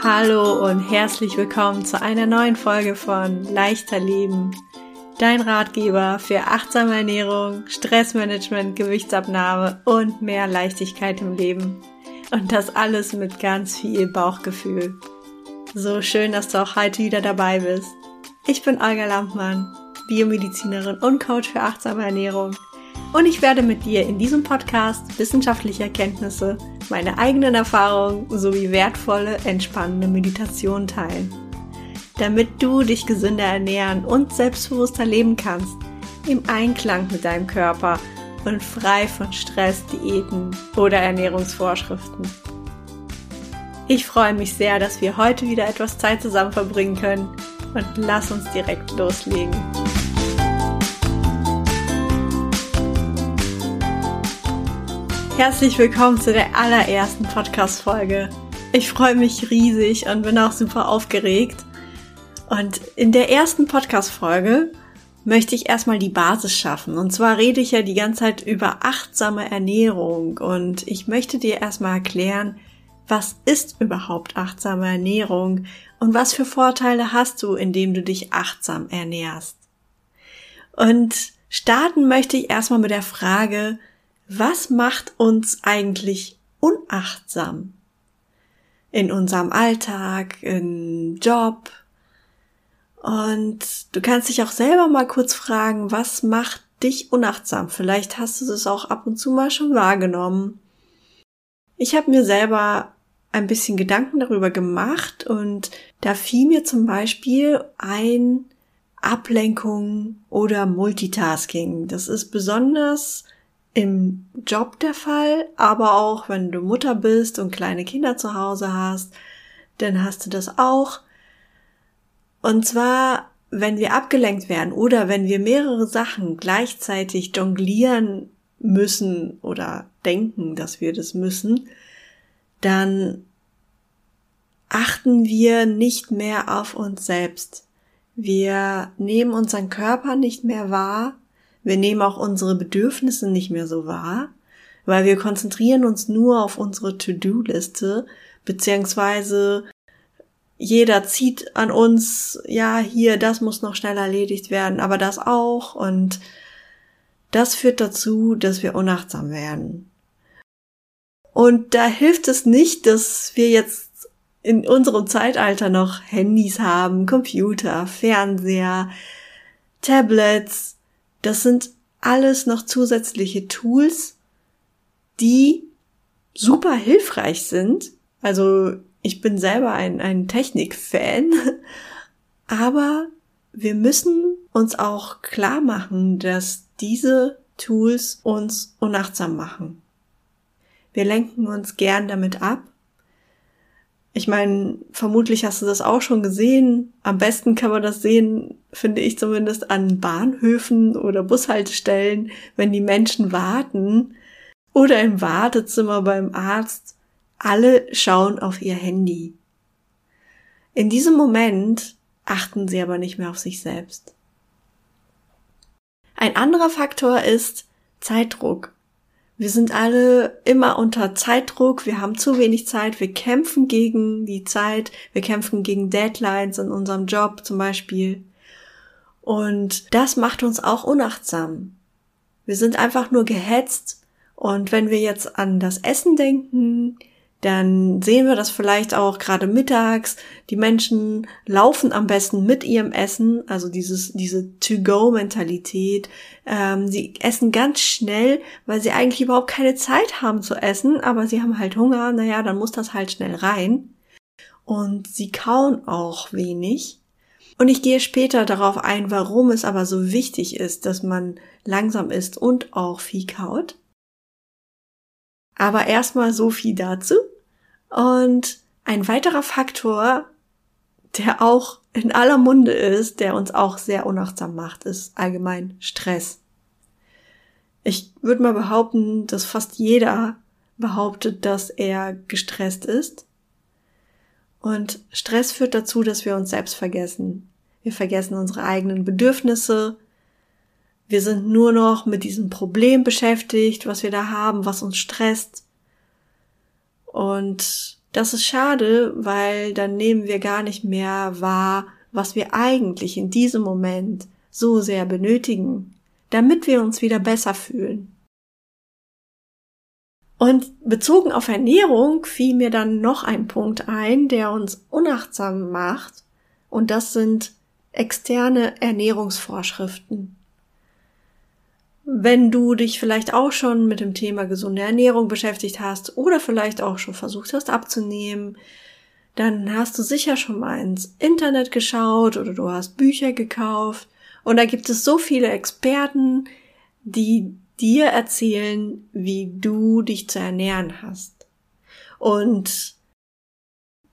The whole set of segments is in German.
Hallo und herzlich willkommen zu einer neuen Folge von Leichter Leben. Dein Ratgeber für achtsame Ernährung, Stressmanagement, Gewichtsabnahme und mehr Leichtigkeit im Leben. Und das alles mit ganz viel Bauchgefühl. So schön, dass du auch heute wieder dabei bist. Ich bin Olga Lampmann, Biomedizinerin und Coach für achtsame Ernährung. Und ich werde mit dir in diesem Podcast wissenschaftliche Erkenntnisse meine eigenen Erfahrungen sowie wertvolle, entspannende Meditation teilen. Damit du dich gesünder ernähren und selbstbewusster leben kannst, im Einklang mit deinem Körper und frei von Stress, Diäten oder Ernährungsvorschriften. Ich freue mich sehr, dass wir heute wieder etwas Zeit zusammen verbringen können und lass uns direkt loslegen. Herzlich willkommen zu der allerersten Podcast-Folge. Ich freue mich riesig und bin auch super aufgeregt. Und in der ersten Podcast-Folge möchte ich erstmal die Basis schaffen. Und zwar rede ich ja die ganze Zeit über achtsame Ernährung. Und ich möchte dir erstmal erklären, was ist überhaupt achtsame Ernährung und was für Vorteile hast du, indem du dich achtsam ernährst. Und starten möchte ich erstmal mit der Frage, was macht uns eigentlich unachtsam? In unserem Alltag, im Job. Und du kannst dich auch selber mal kurz fragen, was macht dich unachtsam? Vielleicht hast du es auch ab und zu mal schon wahrgenommen. Ich habe mir selber ein bisschen Gedanken darüber gemacht und da fiel mir zum Beispiel ein Ablenkung oder Multitasking. Das ist besonders im Job der Fall, aber auch wenn du Mutter bist und kleine Kinder zu Hause hast, dann hast du das auch. Und zwar, wenn wir abgelenkt werden oder wenn wir mehrere Sachen gleichzeitig jonglieren müssen oder denken, dass wir das müssen, dann achten wir nicht mehr auf uns selbst. Wir nehmen unseren Körper nicht mehr wahr wir nehmen auch unsere Bedürfnisse nicht mehr so wahr, weil wir konzentrieren uns nur auf unsere To-Do-Liste, beziehungsweise jeder zieht an uns, ja, hier, das muss noch schnell erledigt werden, aber das auch und das führt dazu, dass wir unachtsam werden. Und da hilft es nicht, dass wir jetzt in unserem Zeitalter noch Handys haben, Computer, Fernseher, Tablets, das sind alles noch zusätzliche Tools, die super hilfreich sind. Also ich bin selber ein, ein Technik-Fan, aber wir müssen uns auch klar machen, dass diese Tools uns unachtsam machen. Wir lenken uns gern damit ab ich meine, vermutlich hast du das auch schon gesehen. Am besten kann man das sehen, finde ich zumindest, an Bahnhöfen oder Bushaltestellen, wenn die Menschen warten oder im Wartezimmer beim Arzt. Alle schauen auf ihr Handy. In diesem Moment achten sie aber nicht mehr auf sich selbst. Ein anderer Faktor ist Zeitdruck. Wir sind alle immer unter Zeitdruck, wir haben zu wenig Zeit, wir kämpfen gegen die Zeit, wir kämpfen gegen Deadlines in unserem Job zum Beispiel. Und das macht uns auch unachtsam. Wir sind einfach nur gehetzt und wenn wir jetzt an das Essen denken, dann sehen wir das vielleicht auch gerade mittags. Die Menschen laufen am besten mit ihrem Essen, also dieses, diese To-Go-Mentalität. Ähm, sie essen ganz schnell, weil sie eigentlich überhaupt keine Zeit haben zu essen, aber sie haben halt Hunger. Naja, dann muss das halt schnell rein. Und sie kauen auch wenig. Und ich gehe später darauf ein, warum es aber so wichtig ist, dass man langsam isst und auch viel kaut. Aber erstmal so viel dazu. Und ein weiterer Faktor, der auch in aller Munde ist, der uns auch sehr unachtsam macht, ist allgemein Stress. Ich würde mal behaupten, dass fast jeder behauptet, dass er gestresst ist. Und Stress führt dazu, dass wir uns selbst vergessen. Wir vergessen unsere eigenen Bedürfnisse, wir sind nur noch mit diesem Problem beschäftigt, was wir da haben, was uns stresst. Und Das ist schade, weil dann nehmen wir gar nicht mehr wahr, was wir eigentlich in diesem Moment so sehr benötigen, damit wir uns wieder besser fühlen. Und bezogen auf Ernährung fiel mir dann noch ein Punkt ein, der uns unachtsam macht, und das sind externe Ernährungsvorschriften. Wenn du dich vielleicht auch schon mit dem Thema gesunde Ernährung beschäftigt hast oder vielleicht auch schon versucht hast abzunehmen, dann hast du sicher schon mal ins Internet geschaut oder du hast Bücher gekauft und da gibt es so viele Experten, die dir erzählen, wie du dich zu ernähren hast. Und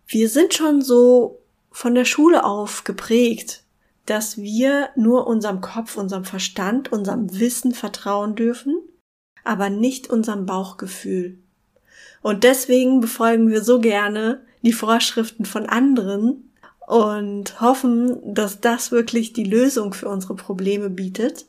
wir sind schon so von der Schule auf geprägt, dass wir nur unserem Kopf, unserem Verstand, unserem Wissen vertrauen dürfen, aber nicht unserem Bauchgefühl. Und deswegen befolgen wir so gerne die Vorschriften von anderen und hoffen, dass das wirklich die Lösung für unsere Probleme bietet.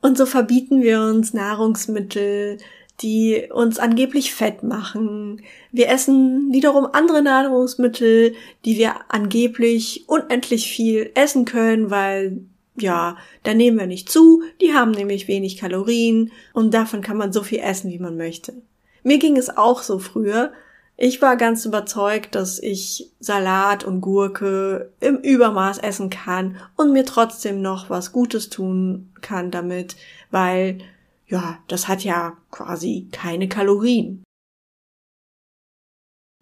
Und so verbieten wir uns Nahrungsmittel, die uns angeblich fett machen. Wir essen wiederum andere Nahrungsmittel, die wir angeblich unendlich viel essen können, weil ja, da nehmen wir nicht zu, die haben nämlich wenig Kalorien und davon kann man so viel essen, wie man möchte. Mir ging es auch so früher, ich war ganz überzeugt, dass ich Salat und Gurke im Übermaß essen kann und mir trotzdem noch was Gutes tun kann damit, weil ja, das hat ja quasi keine Kalorien.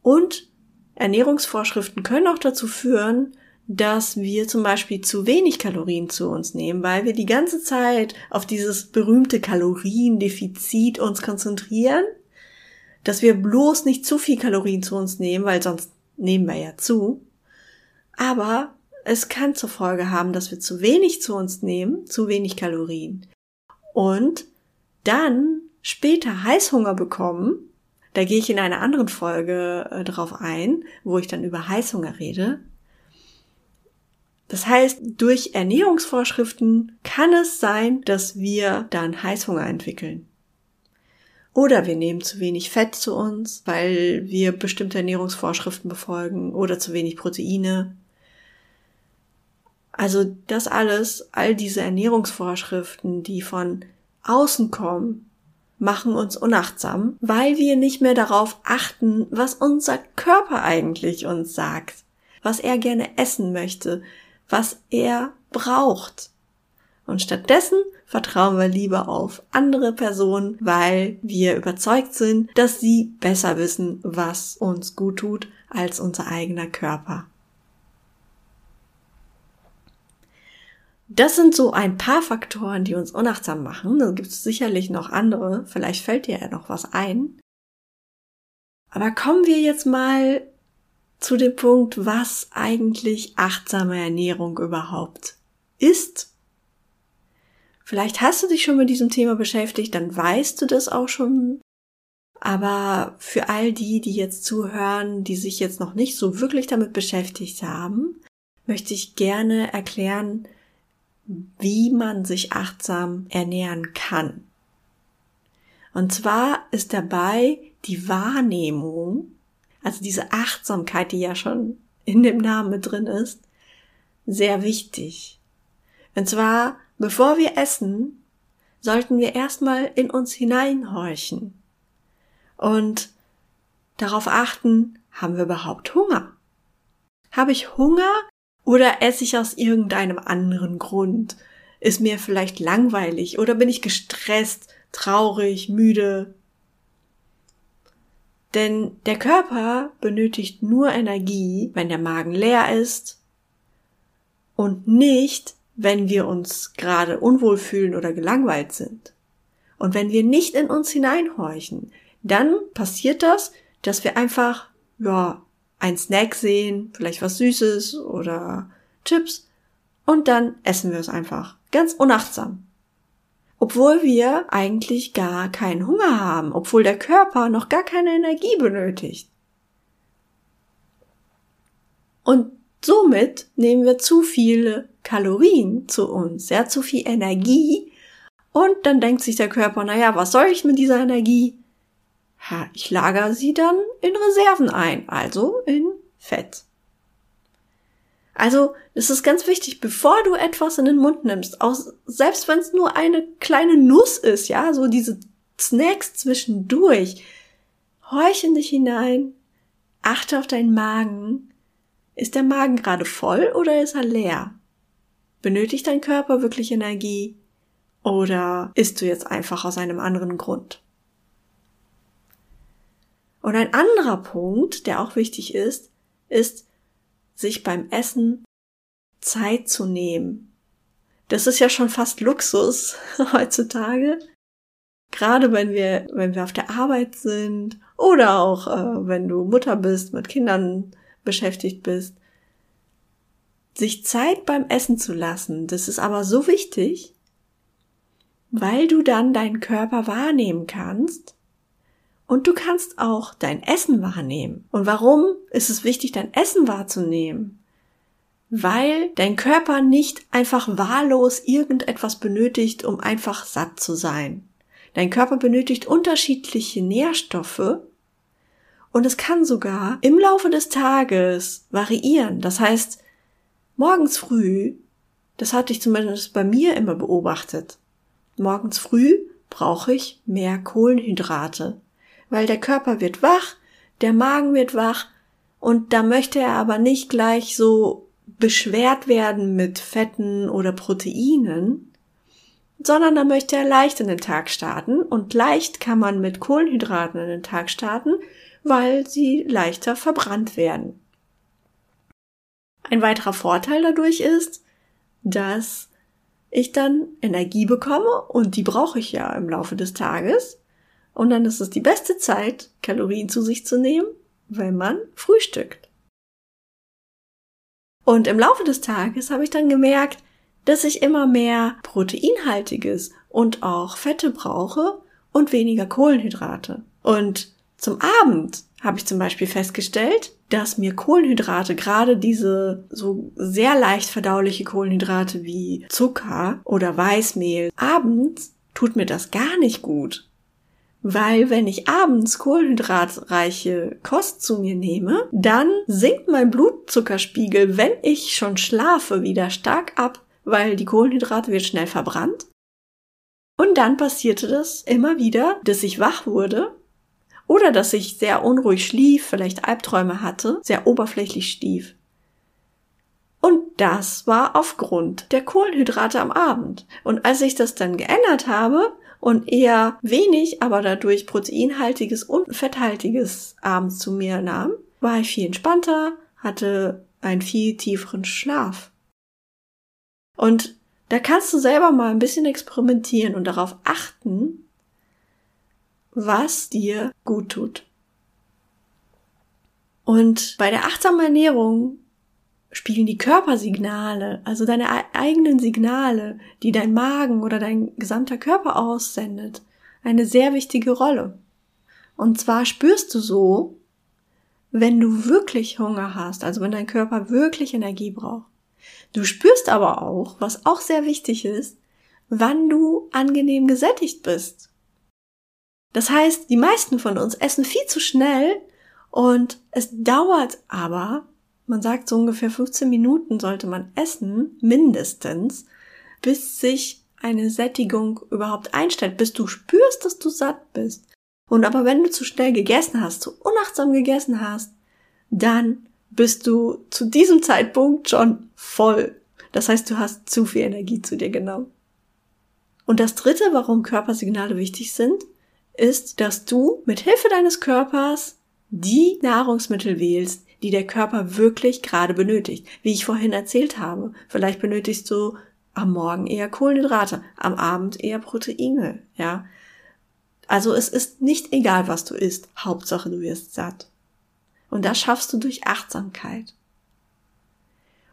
Und Ernährungsvorschriften können auch dazu führen, dass wir zum Beispiel zu wenig Kalorien zu uns nehmen, weil wir die ganze Zeit auf dieses berühmte Kaloriendefizit uns konzentrieren dass wir bloß nicht zu viel Kalorien zu uns nehmen, weil sonst nehmen wir ja zu. Aber es kann zur Folge haben, dass wir zu wenig zu uns nehmen, zu wenig Kalorien. Und dann später Heißhunger bekommen. Da gehe ich in einer anderen Folge äh, drauf ein, wo ich dann über Heißhunger rede. Das heißt, durch Ernährungsvorschriften kann es sein, dass wir dann Heißhunger entwickeln. Oder wir nehmen zu wenig Fett zu uns, weil wir bestimmte Ernährungsvorschriften befolgen oder zu wenig Proteine. Also das alles, all diese Ernährungsvorschriften, die von außen kommen, machen uns unachtsam, weil wir nicht mehr darauf achten, was unser Körper eigentlich uns sagt, was er gerne essen möchte, was er braucht. Und stattdessen vertrauen wir lieber auf andere Personen, weil wir überzeugt sind, dass sie besser wissen, was uns gut tut, als unser eigener Körper. Das sind so ein paar Faktoren, die uns unachtsam machen. Da gibt es sicherlich noch andere. Vielleicht fällt dir ja noch was ein. Aber kommen wir jetzt mal zu dem Punkt, was eigentlich achtsame Ernährung überhaupt ist Vielleicht hast du dich schon mit diesem Thema beschäftigt, dann weißt du das auch schon. Aber für all die, die jetzt zuhören, die sich jetzt noch nicht so wirklich damit beschäftigt haben, möchte ich gerne erklären, wie man sich achtsam ernähren kann. Und zwar ist dabei die Wahrnehmung, also diese Achtsamkeit, die ja schon in dem Namen drin ist, sehr wichtig. Und zwar Bevor wir essen, sollten wir erstmal in uns hineinhorchen und darauf achten, haben wir überhaupt Hunger? Habe ich Hunger oder esse ich aus irgendeinem anderen Grund? Ist mir vielleicht langweilig oder bin ich gestresst, traurig, müde? Denn der Körper benötigt nur Energie, wenn der Magen leer ist und nicht, wenn wir uns gerade unwohl fühlen oder gelangweilt sind. Und wenn wir nicht in uns hineinhorchen, dann passiert das, dass wir einfach, ja, ein Snack sehen, vielleicht was Süßes oder Chips, und dann essen wir es einfach. Ganz unachtsam. Obwohl wir eigentlich gar keinen Hunger haben, obwohl der Körper noch gar keine Energie benötigt. Und somit nehmen wir zu viele Kalorien zu uns, ja, zu viel Energie. Und dann denkt sich der Körper, naja, was soll ich mit dieser Energie? Ich lagere sie dann in Reserven ein, also in Fett. Also, es ist ganz wichtig, bevor du etwas in den Mund nimmst, auch selbst wenn es nur eine kleine Nuss ist, ja, so diese Snacks zwischendurch, horch in dich hinein, achte auf deinen Magen. Ist der Magen gerade voll oder ist er leer? Benötigt dein Körper wirklich Energie? Oder isst du jetzt einfach aus einem anderen Grund? Und ein anderer Punkt, der auch wichtig ist, ist, sich beim Essen Zeit zu nehmen. Das ist ja schon fast Luxus heutzutage. Gerade wenn wir, wenn wir auf der Arbeit sind oder auch äh, wenn du Mutter bist, mit Kindern beschäftigt bist. Sich Zeit beim Essen zu lassen, das ist aber so wichtig, weil du dann deinen Körper wahrnehmen kannst und du kannst auch dein Essen wahrnehmen. Und warum ist es wichtig, dein Essen wahrzunehmen? Weil dein Körper nicht einfach wahllos irgendetwas benötigt, um einfach satt zu sein. Dein Körper benötigt unterschiedliche Nährstoffe und es kann sogar im Laufe des Tages variieren. Das heißt, morgens früh, das hatte ich zumindest bei mir immer beobachtet, morgens früh brauche ich mehr Kohlenhydrate weil der Körper wird wach, der Magen wird wach und da möchte er aber nicht gleich so beschwert werden mit Fetten oder Proteinen, sondern da möchte er leicht in den Tag starten und leicht kann man mit Kohlenhydraten in den Tag starten, weil sie leichter verbrannt werden. Ein weiterer Vorteil dadurch ist, dass ich dann Energie bekomme und die brauche ich ja im Laufe des Tages und dann ist es die beste Zeit, Kalorien zu sich zu nehmen, wenn man frühstückt. Und im Laufe des Tages habe ich dann gemerkt, dass ich immer mehr Proteinhaltiges und auch Fette brauche und weniger Kohlenhydrate. Und zum Abend habe ich zum Beispiel festgestellt, dass mir Kohlenhydrate, gerade diese so sehr leicht verdauliche Kohlenhydrate wie Zucker oder Weißmehl, abends tut mir das gar nicht gut. Weil wenn ich abends kohlenhydratreiche Kost zu mir nehme, dann sinkt mein Blutzuckerspiegel, wenn ich schon schlafe, wieder stark ab, weil die Kohlenhydrate wird schnell verbrannt. Und dann passierte das immer wieder, dass ich wach wurde oder dass ich sehr unruhig schlief, vielleicht Albträume hatte, sehr oberflächlich stief. Und das war aufgrund der Kohlenhydrate am Abend. Und als ich das dann geändert habe, und eher wenig, aber dadurch proteinhaltiges und fetthaltiges abends zu mir nahm, war ich viel entspannter, hatte einen viel tieferen Schlaf. Und da kannst du selber mal ein bisschen experimentieren und darauf achten, was dir gut tut. Und bei der achtsamen Ernährung spielen die Körpersignale, also deine eigenen Signale, die dein Magen oder dein gesamter Körper aussendet, eine sehr wichtige Rolle. Und zwar spürst du so, wenn du wirklich Hunger hast, also wenn dein Körper wirklich Energie braucht. Du spürst aber auch, was auch sehr wichtig ist, wann du angenehm gesättigt bist. Das heißt, die meisten von uns essen viel zu schnell und es dauert aber, man sagt so ungefähr 15 Minuten sollte man essen, mindestens, bis sich eine Sättigung überhaupt einstellt, bis du spürst, dass du satt bist. Und aber wenn du zu schnell gegessen hast, zu unachtsam gegessen hast, dann bist du zu diesem Zeitpunkt schon voll. Das heißt, du hast zu viel Energie zu dir genommen. Und das dritte, warum Körpersignale wichtig sind, ist, dass du mit Hilfe deines Körpers die Nahrungsmittel wählst, die der Körper wirklich gerade benötigt. Wie ich vorhin erzählt habe, vielleicht benötigst du am Morgen eher Kohlenhydrate, am Abend eher Proteine, ja. Also es ist nicht egal, was du isst, Hauptsache du wirst satt. Und das schaffst du durch Achtsamkeit.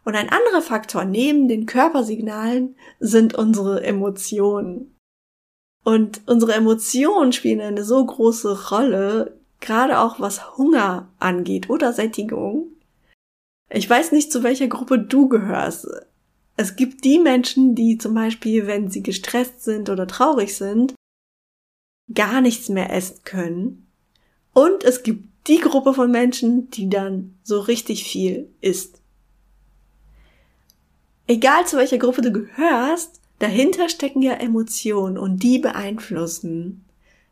Und ein anderer Faktor neben den Körpersignalen sind unsere Emotionen. Und unsere Emotionen spielen eine so große Rolle, gerade auch was Hunger angeht oder Sättigung. Ich weiß nicht, zu welcher Gruppe du gehörst. Es gibt die Menschen, die zum Beispiel, wenn sie gestresst sind oder traurig sind, gar nichts mehr essen können. Und es gibt die Gruppe von Menschen, die dann so richtig viel isst. Egal zu welcher Gruppe du gehörst, dahinter stecken ja Emotionen und die beeinflussen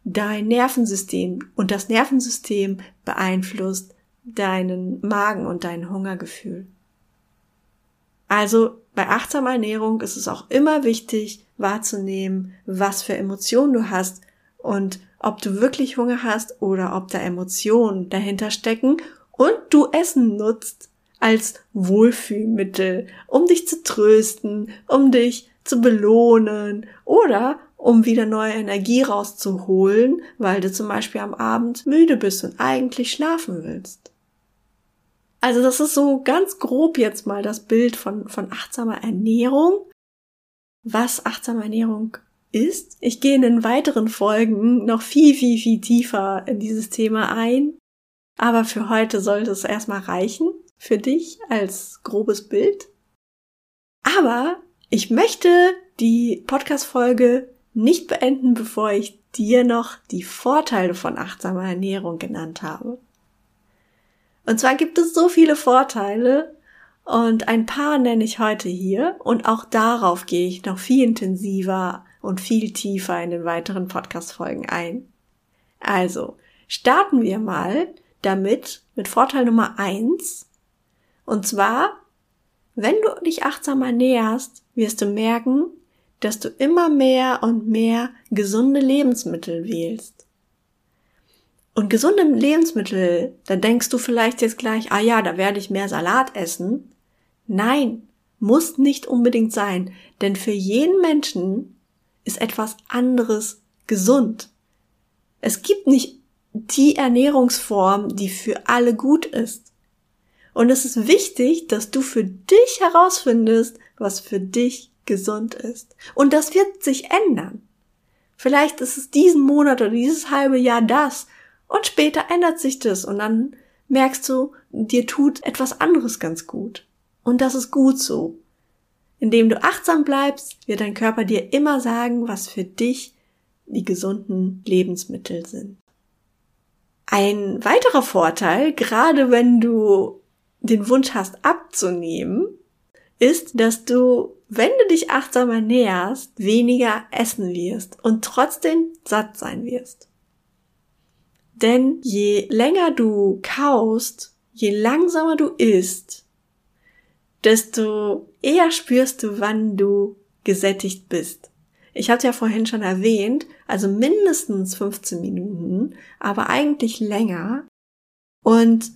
dein Nervensystem und das Nervensystem beeinflusst deinen Magen und dein Hungergefühl. Also bei achtsamer Ernährung ist es auch immer wichtig wahrzunehmen, was für Emotionen du hast und ob du wirklich Hunger hast oder ob da Emotionen dahinter stecken und du Essen nutzt als Wohlfühlmittel, um dich zu trösten, um dich zu belohnen oder um wieder neue Energie rauszuholen, weil du zum Beispiel am Abend müde bist und eigentlich schlafen willst. Also das ist so ganz grob jetzt mal das Bild von, von achtsamer Ernährung. Was achtsame Ernährung ist. Ich gehe in den weiteren Folgen noch viel, viel, viel tiefer in dieses Thema ein. Aber für heute sollte es erstmal reichen, für dich als grobes Bild. Aber ich möchte die Podcast-Folge nicht beenden, bevor ich dir noch die Vorteile von achtsamer Ernährung genannt habe. Und zwar gibt es so viele Vorteile und ein paar nenne ich heute hier und auch darauf gehe ich noch viel intensiver und viel tiefer in den weiteren Podcast-Folgen ein. Also, starten wir mal damit mit Vorteil Nummer eins. Und zwar, wenn du dich achtsam ernährst, wirst du merken, dass du immer mehr und mehr gesunde Lebensmittel wählst. Und gesunde Lebensmittel, da denkst du vielleicht jetzt gleich, ah ja, da werde ich mehr Salat essen. Nein, muss nicht unbedingt sein, denn für jeden Menschen ist etwas anderes gesund. Es gibt nicht die Ernährungsform, die für alle gut ist. Und es ist wichtig, dass du für dich herausfindest, was für dich gesund ist. Und das wird sich ändern. Vielleicht ist es diesen Monat oder dieses halbe Jahr das und später ändert sich das und dann merkst du, dir tut etwas anderes ganz gut. Und das ist gut so. Indem du achtsam bleibst, wird dein Körper dir immer sagen, was für dich die gesunden Lebensmittel sind. Ein weiterer Vorteil, gerade wenn du den Wunsch hast abzunehmen, ist, dass du, wenn du dich achtsam ernährst, weniger essen wirst und trotzdem satt sein wirst. Denn je länger du kaust, je langsamer du isst, desto eher spürst du, wann du gesättigt bist. Ich hatte ja vorhin schon erwähnt, also mindestens 15 Minuten, aber eigentlich länger. Und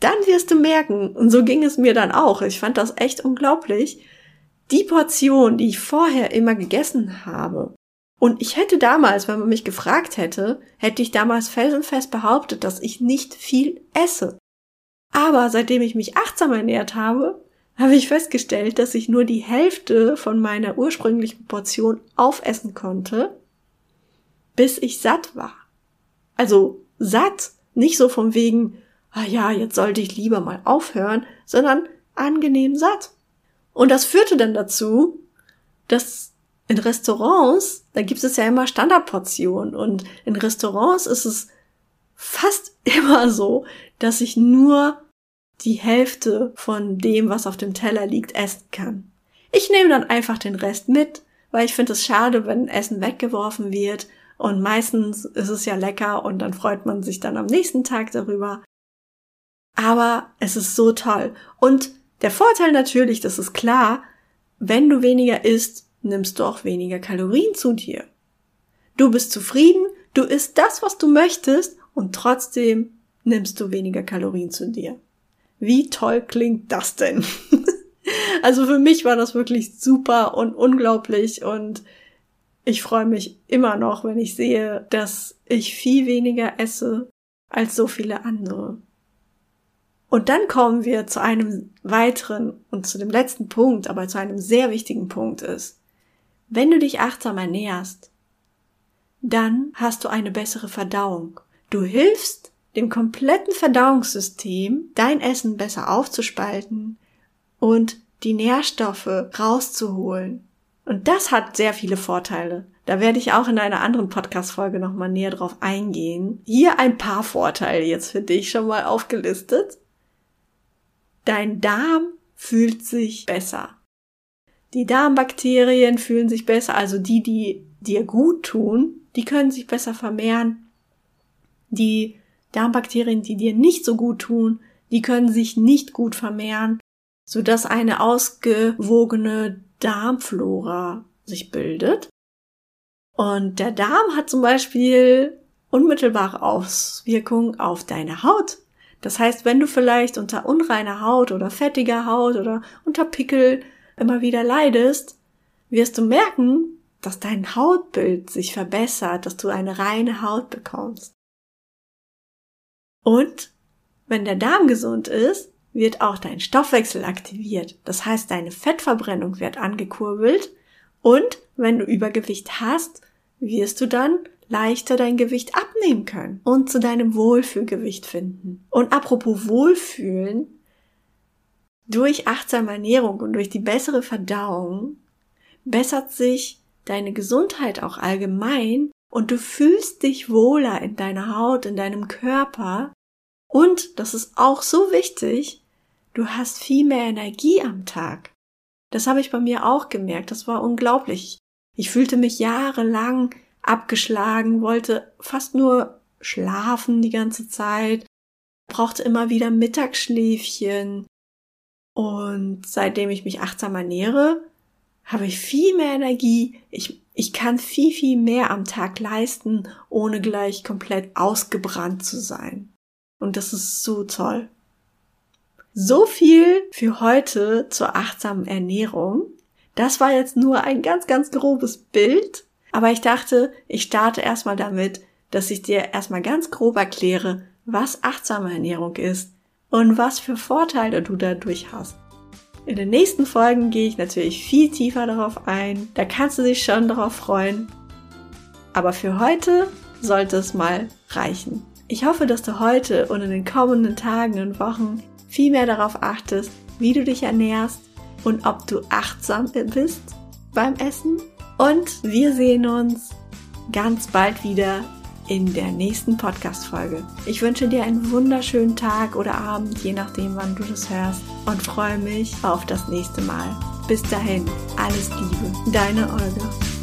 dann wirst du merken, und so ging es mir dann auch, ich fand das echt unglaublich, die Portion, die ich vorher immer gegessen habe. Und ich hätte damals, wenn man mich gefragt hätte, hätte ich damals felsenfest behauptet, dass ich nicht viel esse. Aber seitdem ich mich achtsam ernährt habe, habe ich festgestellt, dass ich nur die Hälfte von meiner ursprünglichen Portion aufessen konnte, bis ich satt war. Also satt, nicht so vom wegen, ah ja, jetzt sollte ich lieber mal aufhören, sondern angenehm satt. Und das führte dann dazu, dass in Restaurants, da gibt es ja immer Standardportionen und in Restaurants ist es fast immer so, dass ich nur die Hälfte von dem, was auf dem Teller liegt, essen kann. Ich nehme dann einfach den Rest mit, weil ich finde es schade, wenn Essen weggeworfen wird und meistens ist es ja lecker und dann freut man sich dann am nächsten Tag darüber. Aber es ist so toll. Und der Vorteil natürlich, das ist klar, wenn du weniger isst, nimmst du auch weniger Kalorien zu dir. Du bist zufrieden, du isst das, was du möchtest und trotzdem nimmst du weniger Kalorien zu dir. Wie toll klingt das denn? also für mich war das wirklich super und unglaublich und ich freue mich immer noch, wenn ich sehe, dass ich viel weniger esse als so viele andere. Und dann kommen wir zu einem weiteren und zu dem letzten Punkt, aber zu einem sehr wichtigen Punkt ist. Wenn du dich achtsam ernährst, dann hast du eine bessere Verdauung. Du hilfst dem kompletten Verdauungssystem dein Essen besser aufzuspalten und die Nährstoffe rauszuholen. Und das hat sehr viele Vorteile. Da werde ich auch in einer anderen Podcast-Folge nochmal näher drauf eingehen. Hier ein paar Vorteile jetzt für dich schon mal aufgelistet. Dein Darm fühlt sich besser. Die Darmbakterien fühlen sich besser, also die, die dir gut tun, die können sich besser vermehren. Die Darmbakterien, die dir nicht so gut tun, die können sich nicht gut vermehren, sodass eine ausgewogene Darmflora sich bildet. Und der Darm hat zum Beispiel unmittelbare Auswirkungen auf deine Haut. Das heißt, wenn du vielleicht unter unreiner Haut oder fettiger Haut oder unter Pickel immer wieder leidest, wirst du merken, dass dein Hautbild sich verbessert, dass du eine reine Haut bekommst. Und wenn der Darm gesund ist, wird auch dein Stoffwechsel aktiviert. Das heißt, deine Fettverbrennung wird angekurbelt und wenn du Übergewicht hast, wirst du dann leichter dein Gewicht abnehmen können und zu deinem Wohlfühlgewicht finden. Und apropos Wohlfühlen, durch achtsame Ernährung und durch die bessere Verdauung bessert sich deine Gesundheit auch allgemein und du fühlst dich wohler in deiner Haut, in deinem Körper und, das ist auch so wichtig, du hast viel mehr Energie am Tag. Das habe ich bei mir auch gemerkt, das war unglaublich. Ich fühlte mich jahrelang abgeschlagen, wollte fast nur schlafen die ganze Zeit, brauchte immer wieder Mittagsschläfchen. Und seitdem ich mich achtsam ernähre, habe ich viel mehr Energie. Ich, ich kann viel, viel mehr am Tag leisten, ohne gleich komplett ausgebrannt zu sein. Und das ist so toll. So viel für heute zur achtsamen Ernährung. Das war jetzt nur ein ganz, ganz grobes Bild. Aber ich dachte, ich starte erstmal damit, dass ich dir erstmal ganz grob erkläre, was achtsame Ernährung ist und was für Vorteile du dadurch hast. In den nächsten Folgen gehe ich natürlich viel tiefer darauf ein. Da kannst du dich schon darauf freuen. Aber für heute sollte es mal reichen. Ich hoffe, dass du heute und in den kommenden Tagen und Wochen viel mehr darauf achtest, wie du dich ernährst und ob du achtsam bist beim Essen. Und wir sehen uns ganz bald wieder in der nächsten Podcast-Folge. Ich wünsche dir einen wunderschönen Tag oder Abend, je nachdem, wann du das hörst, und freue mich auf das nächste Mal. Bis dahin, alles Liebe, deine Olga.